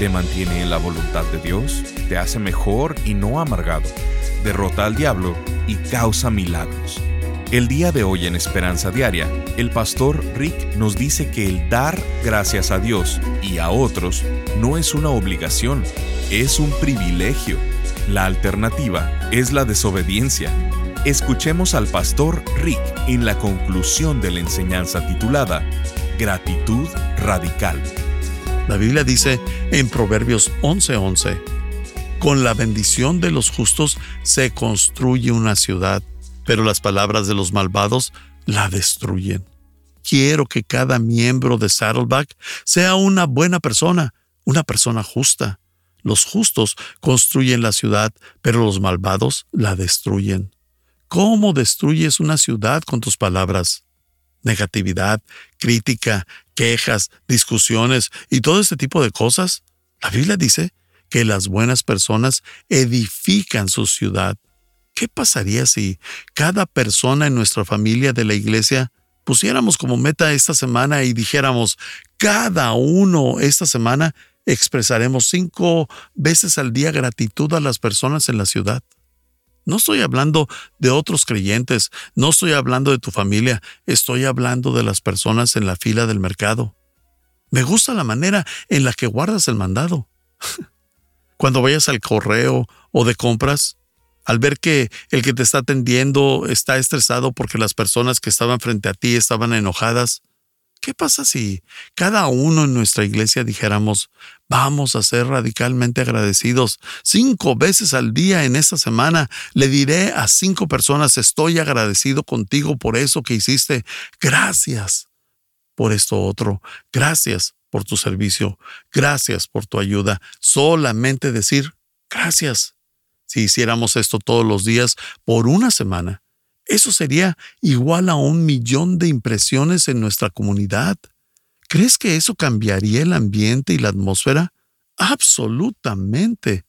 Te mantiene en la voluntad de Dios, te hace mejor y no amargado, derrota al diablo y causa milagros. El día de hoy en Esperanza Diaria, el pastor Rick nos dice que el dar gracias a Dios y a otros no es una obligación, es un privilegio. La alternativa es la desobediencia. Escuchemos al pastor Rick en la conclusión de la enseñanza titulada Gratitud Radical. La Biblia dice en Proverbios 11:11, Con la bendición de los justos se construye una ciudad, pero las palabras de los malvados la destruyen. Quiero que cada miembro de Saddleback sea una buena persona, una persona justa. Los justos construyen la ciudad, pero los malvados la destruyen. ¿Cómo destruyes una ciudad con tus palabras? Negatividad, crítica, quejas, discusiones y todo este tipo de cosas. La Biblia dice que las buenas personas edifican su ciudad. ¿Qué pasaría si cada persona en nuestra familia de la iglesia pusiéramos como meta esta semana y dijéramos, cada uno esta semana expresaremos cinco veces al día gratitud a las personas en la ciudad? No estoy hablando de otros creyentes, no estoy hablando de tu familia, estoy hablando de las personas en la fila del mercado. Me gusta la manera en la que guardas el mandado. Cuando vayas al correo o de compras, al ver que el que te está atendiendo está estresado porque las personas que estaban frente a ti estaban enojadas, ¿qué pasa si cada uno en nuestra iglesia dijéramos, Vamos a ser radicalmente agradecidos. Cinco veces al día en esta semana le diré a cinco personas, estoy agradecido contigo por eso que hiciste. Gracias por esto otro. Gracias por tu servicio. Gracias por tu ayuda. Solamente decir gracias. Si hiciéramos esto todos los días por una semana, eso sería igual a un millón de impresiones en nuestra comunidad. ¿Crees que eso cambiaría el ambiente y la atmósfera? Absolutamente.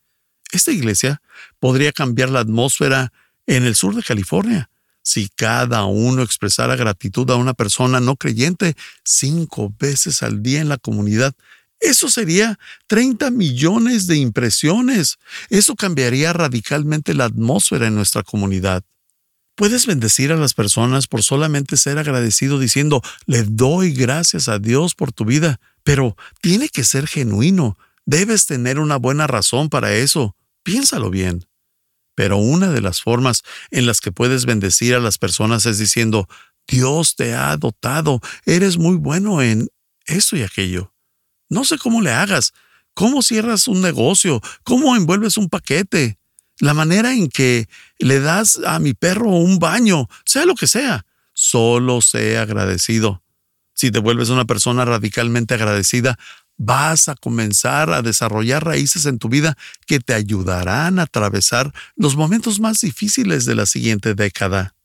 Esta iglesia podría cambiar la atmósfera en el sur de California si cada uno expresara gratitud a una persona no creyente cinco veces al día en la comunidad. Eso sería 30 millones de impresiones. Eso cambiaría radicalmente la atmósfera en nuestra comunidad. Puedes bendecir a las personas por solamente ser agradecido diciendo, le doy gracias a Dios por tu vida, pero tiene que ser genuino. Debes tener una buena razón para eso. Piénsalo bien. Pero una de las formas en las que puedes bendecir a las personas es diciendo, Dios te ha dotado, eres muy bueno en eso y aquello. No sé cómo le hagas, cómo cierras un negocio, cómo envuelves un paquete, la manera en que le das a mi perro un baño, sea lo que sea, solo sea agradecido. Si te vuelves una persona radicalmente agradecida, vas a comenzar a desarrollar raíces en tu vida que te ayudarán a atravesar los momentos más difíciles de la siguiente década.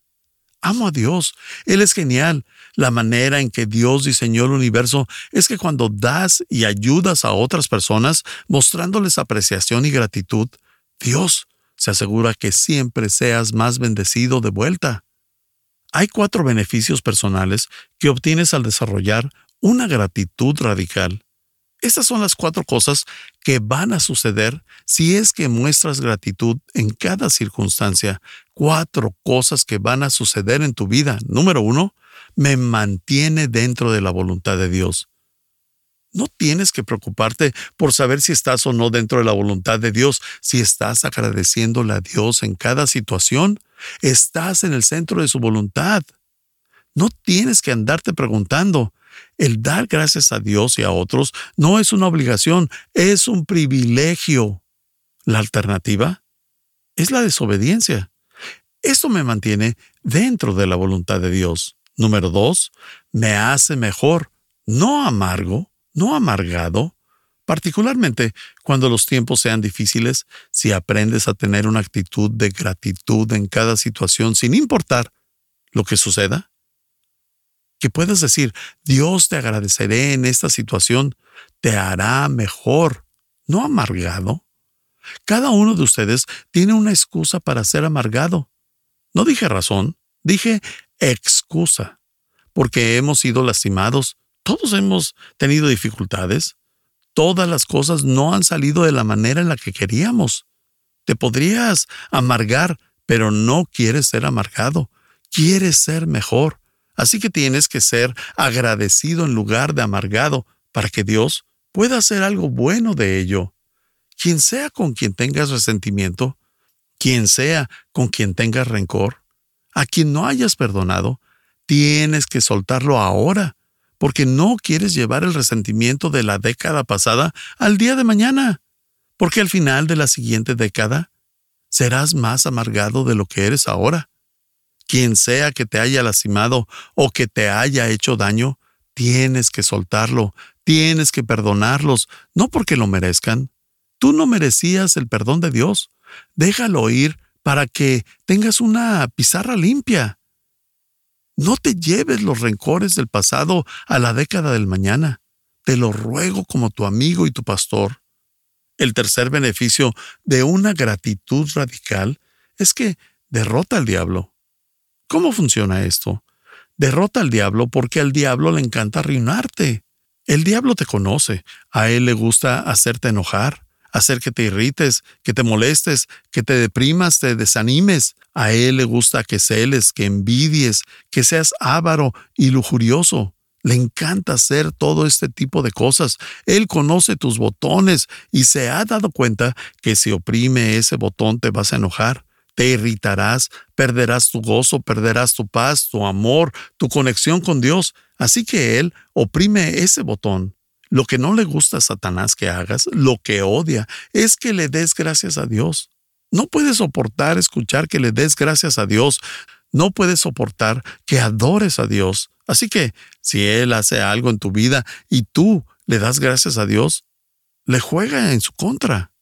Amo a Dios, Él es genial. La manera en que Dios diseñó el universo es que cuando das y ayudas a otras personas, mostrándoles apreciación y gratitud, Dios se asegura que siempre seas más bendecido de vuelta. Hay cuatro beneficios personales que obtienes al desarrollar una gratitud radical. Estas son las cuatro cosas que van a suceder si es que muestras gratitud en cada circunstancia. Cuatro cosas que van a suceder en tu vida. Número uno, me mantiene dentro de la voluntad de Dios. No tienes que preocuparte por saber si estás o no dentro de la voluntad de Dios. Si estás agradeciéndole a Dios en cada situación, estás en el centro de su voluntad. No tienes que andarte preguntando. El dar gracias a Dios y a otros no es una obligación, es un privilegio. La alternativa es la desobediencia. Esto me mantiene dentro de la voluntad de Dios. Número dos, me hace mejor, no amargo, no amargado, particularmente cuando los tiempos sean difíciles, si aprendes a tener una actitud de gratitud en cada situación sin importar lo que suceda, que puedas decir, Dios te agradeceré en esta situación, te hará mejor, no amargado. Cada uno de ustedes tiene una excusa para ser amargado. No dije razón, dije excusa, porque hemos sido lastimados, todos hemos tenido dificultades, todas las cosas no han salido de la manera en la que queríamos. Te podrías amargar, pero no quieres ser amargado, quieres ser mejor. Así que tienes que ser agradecido en lugar de amargado para que Dios pueda hacer algo bueno de ello. Quien sea con quien tengas resentimiento, quien sea con quien tengas rencor, a quien no hayas perdonado, tienes que soltarlo ahora, porque no quieres llevar el resentimiento de la década pasada al día de mañana, porque al final de la siguiente década serás más amargado de lo que eres ahora. Quien sea que te haya lastimado o que te haya hecho daño, tienes que soltarlo, tienes que perdonarlos, no porque lo merezcan. Tú no merecías el perdón de Dios. Déjalo ir para que tengas una pizarra limpia. No te lleves los rencores del pasado a la década del mañana. Te lo ruego como tu amigo y tu pastor. El tercer beneficio de una gratitud radical es que derrota al diablo. ¿Cómo funciona esto? Derrota al diablo porque al diablo le encanta arruinarte. El diablo te conoce, a él le gusta hacerte enojar hacer que te irrites, que te molestes, que te deprimas, te desanimes. A Él le gusta que celes, que envidies, que seas avaro y lujurioso. Le encanta hacer todo este tipo de cosas. Él conoce tus botones y se ha dado cuenta que si oprime ese botón te vas a enojar, te irritarás, perderás tu gozo, perderás tu paz, tu amor, tu conexión con Dios. Así que Él oprime ese botón lo que no le gusta a Satanás que hagas, lo que odia, es que le des gracias a Dios. No puedes soportar escuchar que le des gracias a Dios. No puedes soportar que adores a Dios. Así que si Él hace algo en tu vida y tú le das gracias a Dios, le juega en su contra.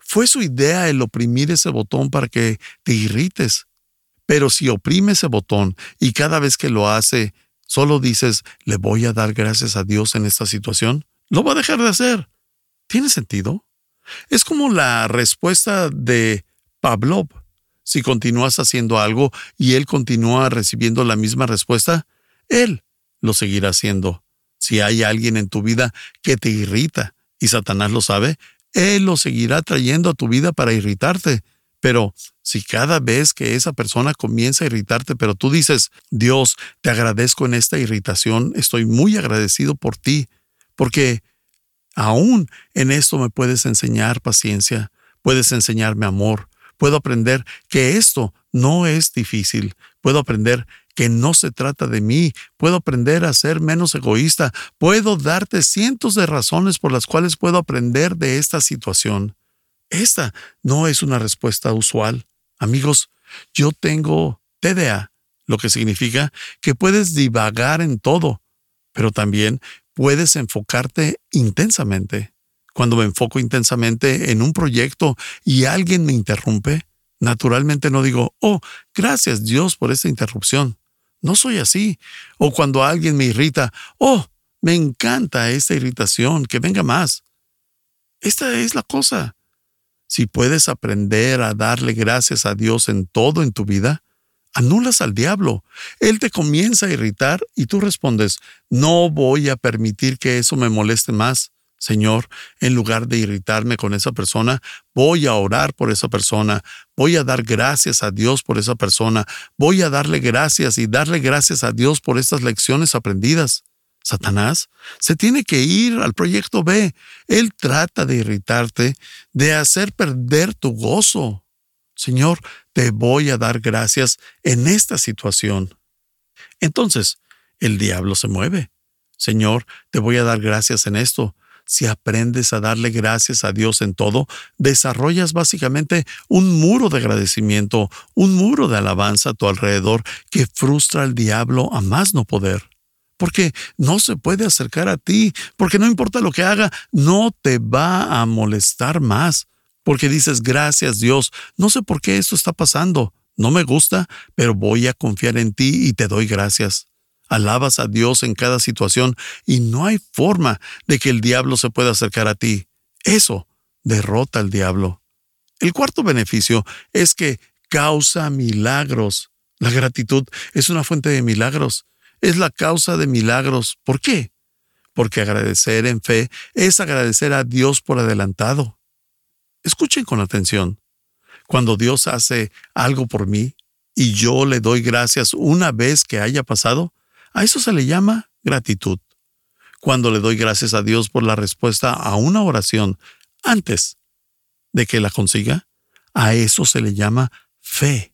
Fue su idea el oprimir ese botón para que te irrites. Pero si oprime ese botón y cada vez que lo hace solo dices, le voy a dar gracias a Dios en esta situación, lo va a dejar de hacer. ¿Tiene sentido? Es como la respuesta de Pavlov. Si continúas haciendo algo y él continúa recibiendo la misma respuesta, él lo seguirá haciendo. Si hay alguien en tu vida que te irrita y Satanás lo sabe, él lo seguirá trayendo a tu vida para irritarte. Pero si cada vez que esa persona comienza a irritarte, pero tú dices, Dios, te agradezco en esta irritación, estoy muy agradecido por ti, porque aún en esto me puedes enseñar paciencia, puedes enseñarme amor, puedo aprender que esto no es difícil, puedo aprender que no se trata de mí, puedo aprender a ser menos egoísta, puedo darte cientos de razones por las cuales puedo aprender de esta situación. Esta no es una respuesta usual. Amigos, yo tengo TDA, lo que significa que puedes divagar en todo, pero también puedes enfocarte intensamente. Cuando me enfoco intensamente en un proyecto y alguien me interrumpe, naturalmente no digo, oh, gracias Dios por esta interrupción. No soy así. O cuando alguien me irrita, oh, me encanta esta irritación, que venga más. Esta es la cosa. Si puedes aprender a darle gracias a Dios en todo en tu vida, anulas al diablo. Él te comienza a irritar y tú respondes, no voy a permitir que eso me moleste más. Señor, en lugar de irritarme con esa persona, voy a orar por esa persona, voy a dar gracias a Dios por esa persona, voy a darle gracias y darle gracias a Dios por estas lecciones aprendidas. Satanás se tiene que ir al proyecto B. Él trata de irritarte, de hacer perder tu gozo. Señor, te voy a dar gracias en esta situación. Entonces, el diablo se mueve. Señor, te voy a dar gracias en esto. Si aprendes a darle gracias a Dios en todo, desarrollas básicamente un muro de agradecimiento, un muro de alabanza a tu alrededor que frustra al diablo a más no poder porque no se puede acercar a ti, porque no importa lo que haga, no te va a molestar más, porque dices, gracias Dios, no sé por qué esto está pasando, no me gusta, pero voy a confiar en ti y te doy gracias. Alabas a Dios en cada situación y no hay forma de que el diablo se pueda acercar a ti. Eso derrota al diablo. El cuarto beneficio es que causa milagros. La gratitud es una fuente de milagros es la causa de milagros. ¿Por qué? Porque agradecer en fe es agradecer a Dios por adelantado. Escuchen con atención. Cuando Dios hace algo por mí y yo le doy gracias una vez que haya pasado, a eso se le llama gratitud. Cuando le doy gracias a Dios por la respuesta a una oración antes de que la consiga, a eso se le llama fe.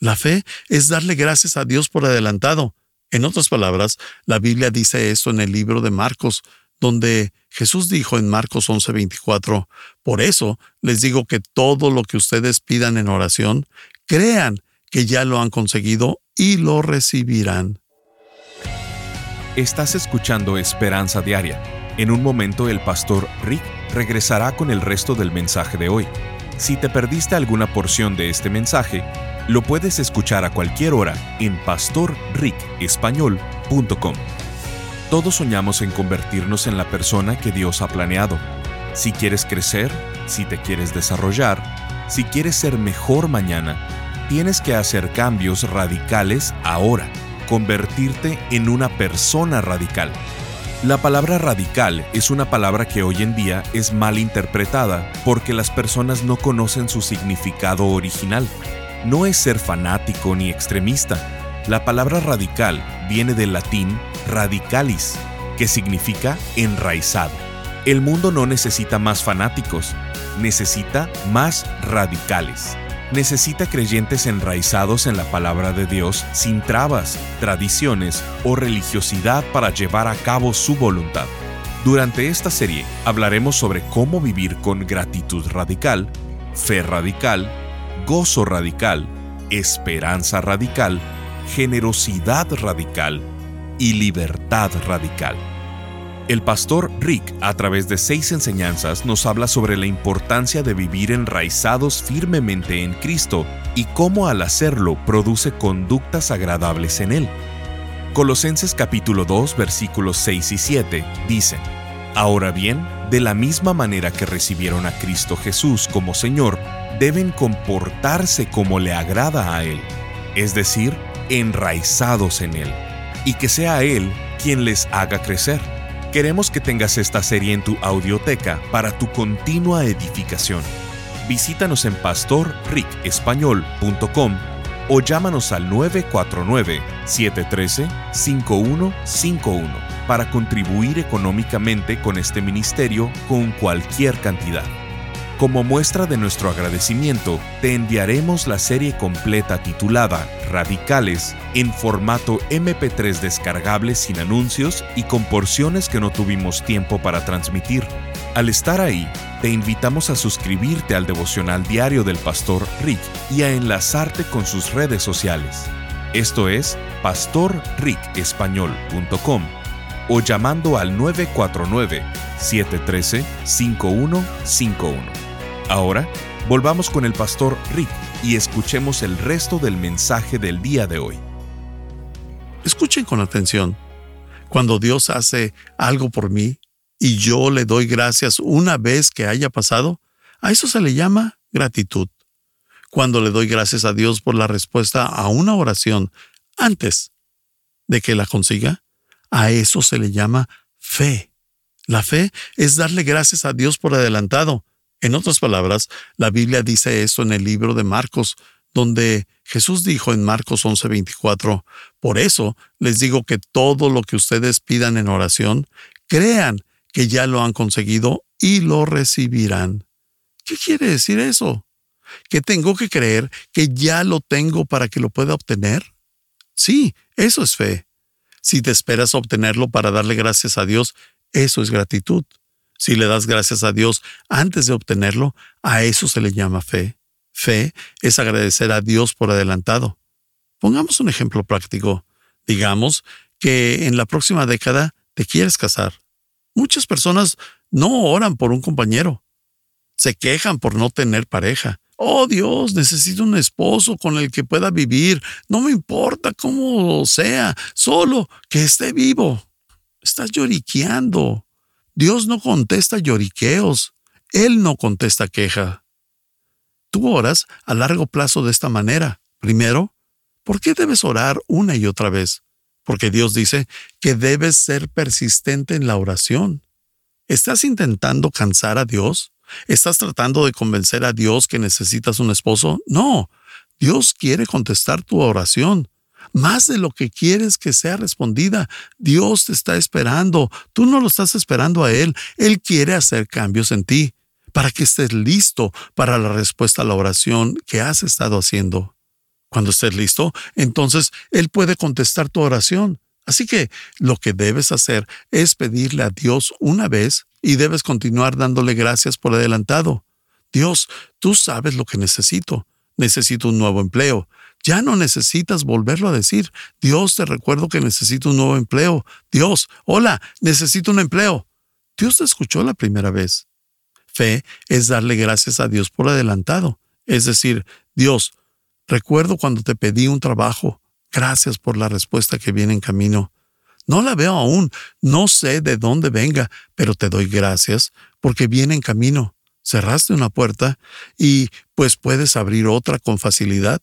La fe es darle gracias a Dios por adelantado. En otras palabras, la Biblia dice esto en el libro de Marcos, donde Jesús dijo en Marcos 11:24, Por eso les digo que todo lo que ustedes pidan en oración, crean que ya lo han conseguido y lo recibirán. Estás escuchando Esperanza Diaria. En un momento el pastor Rick regresará con el resto del mensaje de hoy. Si te perdiste alguna porción de este mensaje, lo puedes escuchar a cualquier hora en pastorricespañol.com. Todos soñamos en convertirnos en la persona que Dios ha planeado. Si quieres crecer, si te quieres desarrollar, si quieres ser mejor mañana, tienes que hacer cambios radicales ahora, convertirte en una persona radical. La palabra radical es una palabra que hoy en día es mal interpretada porque las personas no conocen su significado original no es ser fanático ni extremista. La palabra radical viene del latín radicalis, que significa enraizado. El mundo no necesita más fanáticos, necesita más radicales. Necesita creyentes enraizados en la palabra de Dios sin trabas, tradiciones o religiosidad para llevar a cabo su voluntad. Durante esta serie hablaremos sobre cómo vivir con gratitud radical, fe radical, gozo radical, esperanza radical, generosidad radical y libertad radical. El pastor Rick, a través de seis enseñanzas, nos habla sobre la importancia de vivir enraizados firmemente en Cristo y cómo al hacerlo produce conductas agradables en Él. Colosenses capítulo 2 versículos 6 y 7 dicen, Ahora bien, de la misma manera que recibieron a Cristo Jesús como Señor, deben comportarse como le agrada a Él, es decir, enraizados en Él, y que sea Él quien les haga crecer. Queremos que tengas esta serie en tu audioteca para tu continua edificación. Visítanos en pastorricespañol.com o llámanos al 949-713-5151 para contribuir económicamente con este ministerio con cualquier cantidad. Como muestra de nuestro agradecimiento, te enviaremos la serie completa titulada Radicales en formato MP3 descargable sin anuncios y con porciones que no tuvimos tiempo para transmitir. Al estar ahí, te invitamos a suscribirte al devocional diario del pastor Rick y a enlazarte con sus redes sociales. Esto es pastorricespañol.com o llamando al 949-713-5151. Ahora, volvamos con el pastor Rick y escuchemos el resto del mensaje del día de hoy. Escuchen con atención. Cuando Dios hace algo por mí y yo le doy gracias una vez que haya pasado, a eso se le llama gratitud. Cuando le doy gracias a Dios por la respuesta a una oración antes de que la consiga, a eso se le llama fe. La fe es darle gracias a Dios por adelantado. En otras palabras, la Biblia dice esto en el libro de Marcos, donde Jesús dijo en Marcos 11:24, Por eso les digo que todo lo que ustedes pidan en oración, crean que ya lo han conseguido y lo recibirán. ¿Qué quiere decir eso? ¿Que tengo que creer que ya lo tengo para que lo pueda obtener? Sí, eso es fe. Si te esperas obtenerlo para darle gracias a Dios, eso es gratitud. Si le das gracias a Dios antes de obtenerlo, a eso se le llama fe. Fe es agradecer a Dios por adelantado. Pongamos un ejemplo práctico. Digamos que en la próxima década te quieres casar. Muchas personas no oran por un compañero. Se quejan por no tener pareja. Oh Dios, necesito un esposo con el que pueda vivir. No me importa cómo sea, solo que esté vivo. Estás lloriqueando. Dios no contesta lloriqueos. Él no contesta queja. Tú oras a largo plazo de esta manera. Primero, ¿por qué debes orar una y otra vez? Porque Dios dice que debes ser persistente en la oración. ¿Estás intentando cansar a Dios? ¿Estás tratando de convencer a Dios que necesitas un esposo? No, Dios quiere contestar tu oración. Más de lo que quieres que sea respondida, Dios te está esperando. Tú no lo estás esperando a Él. Él quiere hacer cambios en ti para que estés listo para la respuesta a la oración que has estado haciendo. Cuando estés listo, entonces Él puede contestar tu oración. Así que lo que debes hacer es pedirle a Dios una vez y debes continuar dándole gracias por adelantado. Dios, tú sabes lo que necesito. Necesito un nuevo empleo. Ya no necesitas volverlo a decir. Dios, te recuerdo que necesito un nuevo empleo. Dios, hola, necesito un empleo. Dios te escuchó la primera vez. Fe es darle gracias a Dios por adelantado. Es decir, Dios, recuerdo cuando te pedí un trabajo. Gracias por la respuesta que viene en camino. No la veo aún, no sé de dónde venga, pero te doy gracias porque viene en camino. Cerraste una puerta y pues puedes abrir otra con facilidad.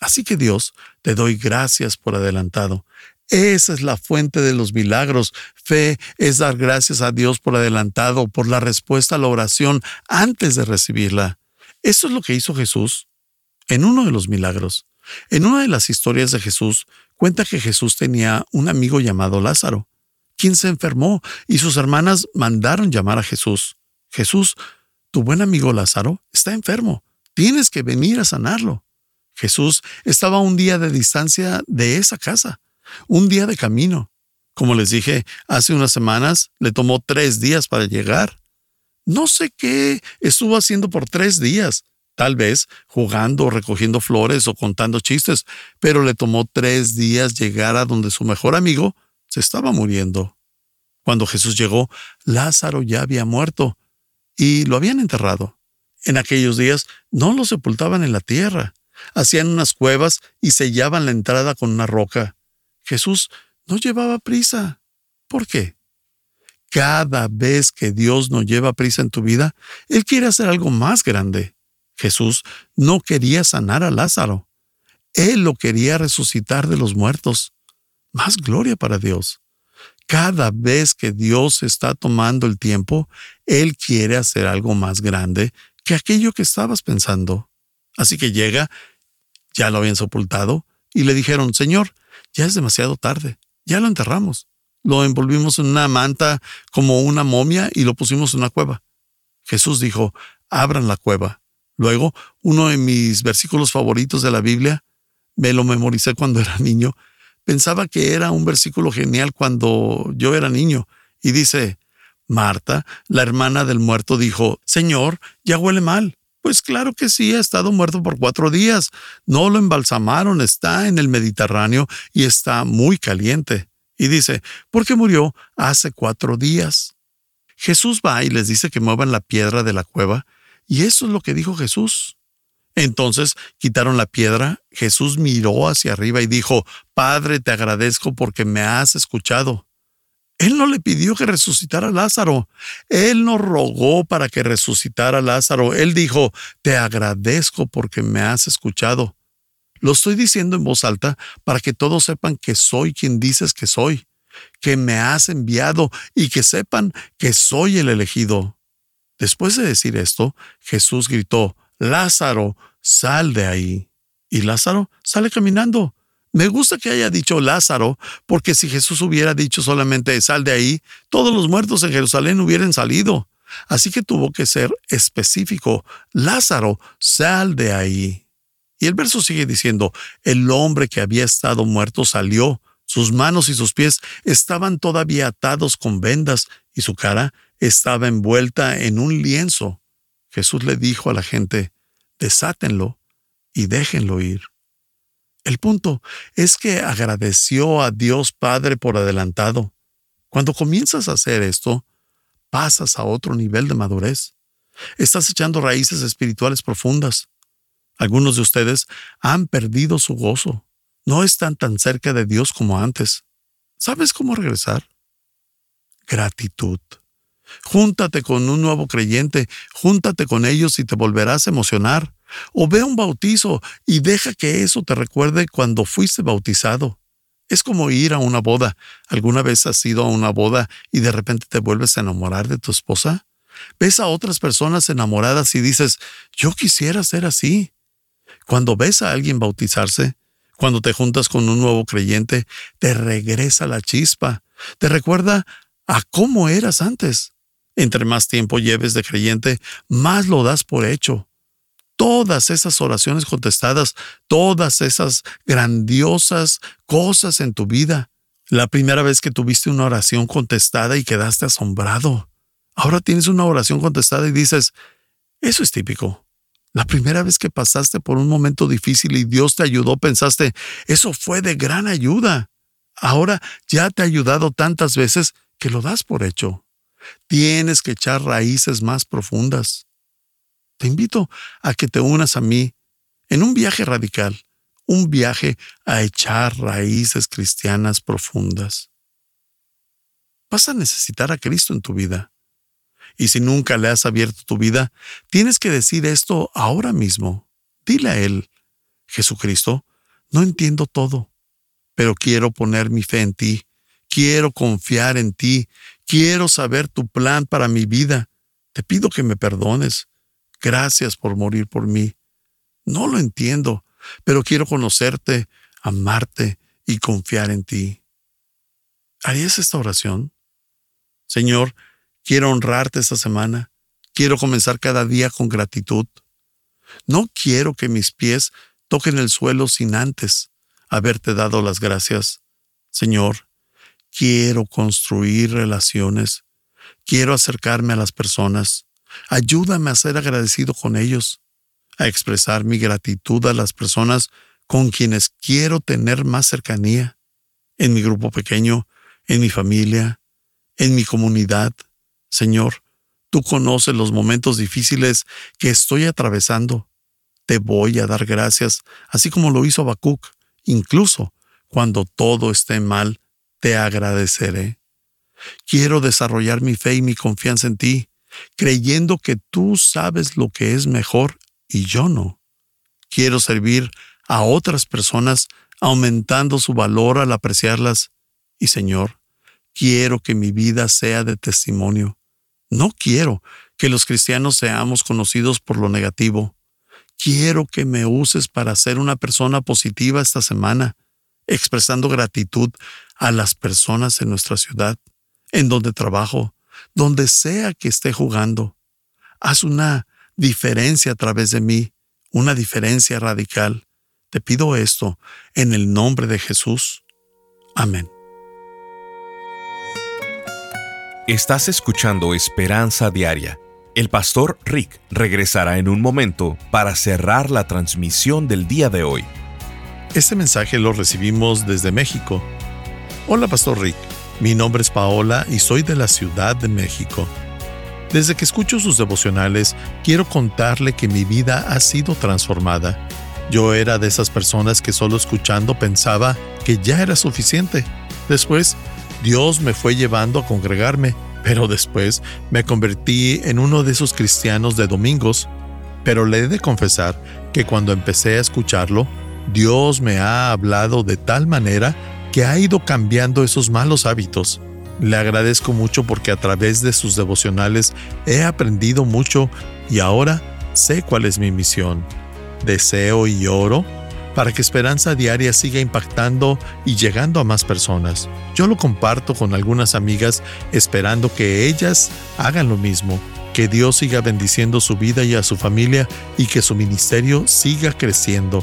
Así que Dios, te doy gracias por adelantado. Esa es la fuente de los milagros. Fe es dar gracias a Dios por adelantado, por la respuesta a la oración antes de recibirla. Eso es lo que hizo Jesús en uno de los milagros. En una de las historias de Jesús cuenta que Jesús tenía un amigo llamado Lázaro, quien se enfermó y sus hermanas mandaron llamar a Jesús. Jesús, tu buen amigo Lázaro está enfermo. Tienes que venir a sanarlo. Jesús estaba un día de distancia de esa casa, un día de camino. Como les dije, hace unas semanas le tomó tres días para llegar. No sé qué estuvo haciendo por tres días, tal vez jugando recogiendo flores o contando chistes, pero le tomó tres días llegar a donde su mejor amigo se estaba muriendo. Cuando Jesús llegó, Lázaro ya había muerto y lo habían enterrado. En aquellos días no lo sepultaban en la tierra, hacían unas cuevas y sellaban la entrada con una roca. Jesús no llevaba prisa. ¿Por qué? Cada vez que Dios no lleva prisa en tu vida, Él quiere hacer algo más grande. Jesús no quería sanar a Lázaro. Él lo quería resucitar de los muertos. Más gloria para Dios. Cada vez que Dios está tomando el tiempo, Él quiere hacer algo más grande que aquello que estabas pensando. Así que llega ya lo habían sepultado y le dijeron, Señor, ya es demasiado tarde, ya lo enterramos. Lo envolvimos en una manta como una momia y lo pusimos en una cueva. Jesús dijo, abran la cueva. Luego, uno de mis versículos favoritos de la Biblia, me lo memoricé cuando era niño, pensaba que era un versículo genial cuando yo era niño, y dice, Marta, la hermana del muerto, dijo, Señor, ya huele mal. Pues claro que sí, ha estado muerto por cuatro días. No lo embalsamaron, está en el Mediterráneo y está muy caliente. Y dice, ¿por qué murió hace cuatro días? Jesús va y les dice que muevan la piedra de la cueva, y eso es lo que dijo Jesús. Entonces quitaron la piedra, Jesús miró hacia arriba y dijo, Padre, te agradezco porque me has escuchado. Él no le pidió que resucitara a Lázaro. Él no rogó para que resucitara a Lázaro. Él dijo, te agradezco porque me has escuchado. Lo estoy diciendo en voz alta para que todos sepan que soy quien dices que soy, que me has enviado y que sepan que soy el elegido. Después de decir esto, Jesús gritó, Lázaro, sal de ahí. Y Lázaro sale caminando. Me gusta que haya dicho Lázaro, porque si Jesús hubiera dicho solamente sal de ahí, todos los muertos en Jerusalén hubieran salido. Así que tuvo que ser específico. Lázaro, sal de ahí. Y el verso sigue diciendo, el hombre que había estado muerto salió, sus manos y sus pies estaban todavía atados con vendas y su cara estaba envuelta en un lienzo. Jesús le dijo a la gente, desátenlo y déjenlo ir. El punto es que agradeció a Dios Padre por adelantado. Cuando comienzas a hacer esto, pasas a otro nivel de madurez. Estás echando raíces espirituales profundas. Algunos de ustedes han perdido su gozo. No están tan cerca de Dios como antes. ¿Sabes cómo regresar? Gratitud. Júntate con un nuevo creyente, júntate con ellos y te volverás a emocionar. O ve un bautizo y deja que eso te recuerde cuando fuiste bautizado. Es como ir a una boda. ¿Alguna vez has ido a una boda y de repente te vuelves a enamorar de tu esposa? Ves a otras personas enamoradas y dices, yo quisiera ser así. Cuando ves a alguien bautizarse, cuando te juntas con un nuevo creyente, te regresa la chispa, te recuerda a cómo eras antes. Entre más tiempo lleves de creyente, más lo das por hecho todas esas oraciones contestadas, todas esas grandiosas cosas en tu vida. La primera vez que tuviste una oración contestada y quedaste asombrado. Ahora tienes una oración contestada y dices, eso es típico. La primera vez que pasaste por un momento difícil y Dios te ayudó, pensaste, eso fue de gran ayuda. Ahora ya te ha ayudado tantas veces que lo das por hecho. Tienes que echar raíces más profundas. Te invito a que te unas a mí en un viaje radical, un viaje a echar raíces cristianas profundas. Vas a necesitar a Cristo en tu vida. Y si nunca le has abierto tu vida, tienes que decir esto ahora mismo. Dile a Él, Jesucristo, no entiendo todo, pero quiero poner mi fe en ti, quiero confiar en ti, quiero saber tu plan para mi vida. Te pido que me perdones, Gracias por morir por mí. No lo entiendo, pero quiero conocerte, amarte y confiar en ti. ¿Harías esta oración? Señor, quiero honrarte esta semana. Quiero comenzar cada día con gratitud. No quiero que mis pies toquen el suelo sin antes haberte dado las gracias. Señor, quiero construir relaciones. Quiero acercarme a las personas. Ayúdame a ser agradecido con ellos, a expresar mi gratitud a las personas con quienes quiero tener más cercanía, en mi grupo pequeño, en mi familia, en mi comunidad. Señor, tú conoces los momentos difíciles que estoy atravesando. Te voy a dar gracias, así como lo hizo Habacuc. Incluso cuando todo esté mal, te agradeceré. Quiero desarrollar mi fe y mi confianza en ti creyendo que tú sabes lo que es mejor y yo no. Quiero servir a otras personas aumentando su valor al apreciarlas. Y Señor, quiero que mi vida sea de testimonio. No quiero que los cristianos seamos conocidos por lo negativo. Quiero que me uses para ser una persona positiva esta semana, expresando gratitud a las personas en nuestra ciudad, en donde trabajo, donde sea que esté jugando. Haz una diferencia a través de mí, una diferencia radical. Te pido esto en el nombre de Jesús. Amén. Estás escuchando Esperanza Diaria. El pastor Rick regresará en un momento para cerrar la transmisión del día de hoy. Este mensaje lo recibimos desde México. Hola, pastor Rick. Mi nombre es Paola y soy de la Ciudad de México. Desde que escucho sus devocionales, quiero contarle que mi vida ha sido transformada. Yo era de esas personas que solo escuchando pensaba que ya era suficiente. Después, Dios me fue llevando a congregarme, pero después me convertí en uno de esos cristianos de domingos. Pero le he de confesar que cuando empecé a escucharlo, Dios me ha hablado de tal manera que ha ido cambiando esos malos hábitos. Le agradezco mucho porque a través de sus devocionales he aprendido mucho y ahora sé cuál es mi misión. Deseo y oro para que Esperanza Diaria siga impactando y llegando a más personas. Yo lo comparto con algunas amigas esperando que ellas hagan lo mismo, que Dios siga bendiciendo su vida y a su familia y que su ministerio siga creciendo.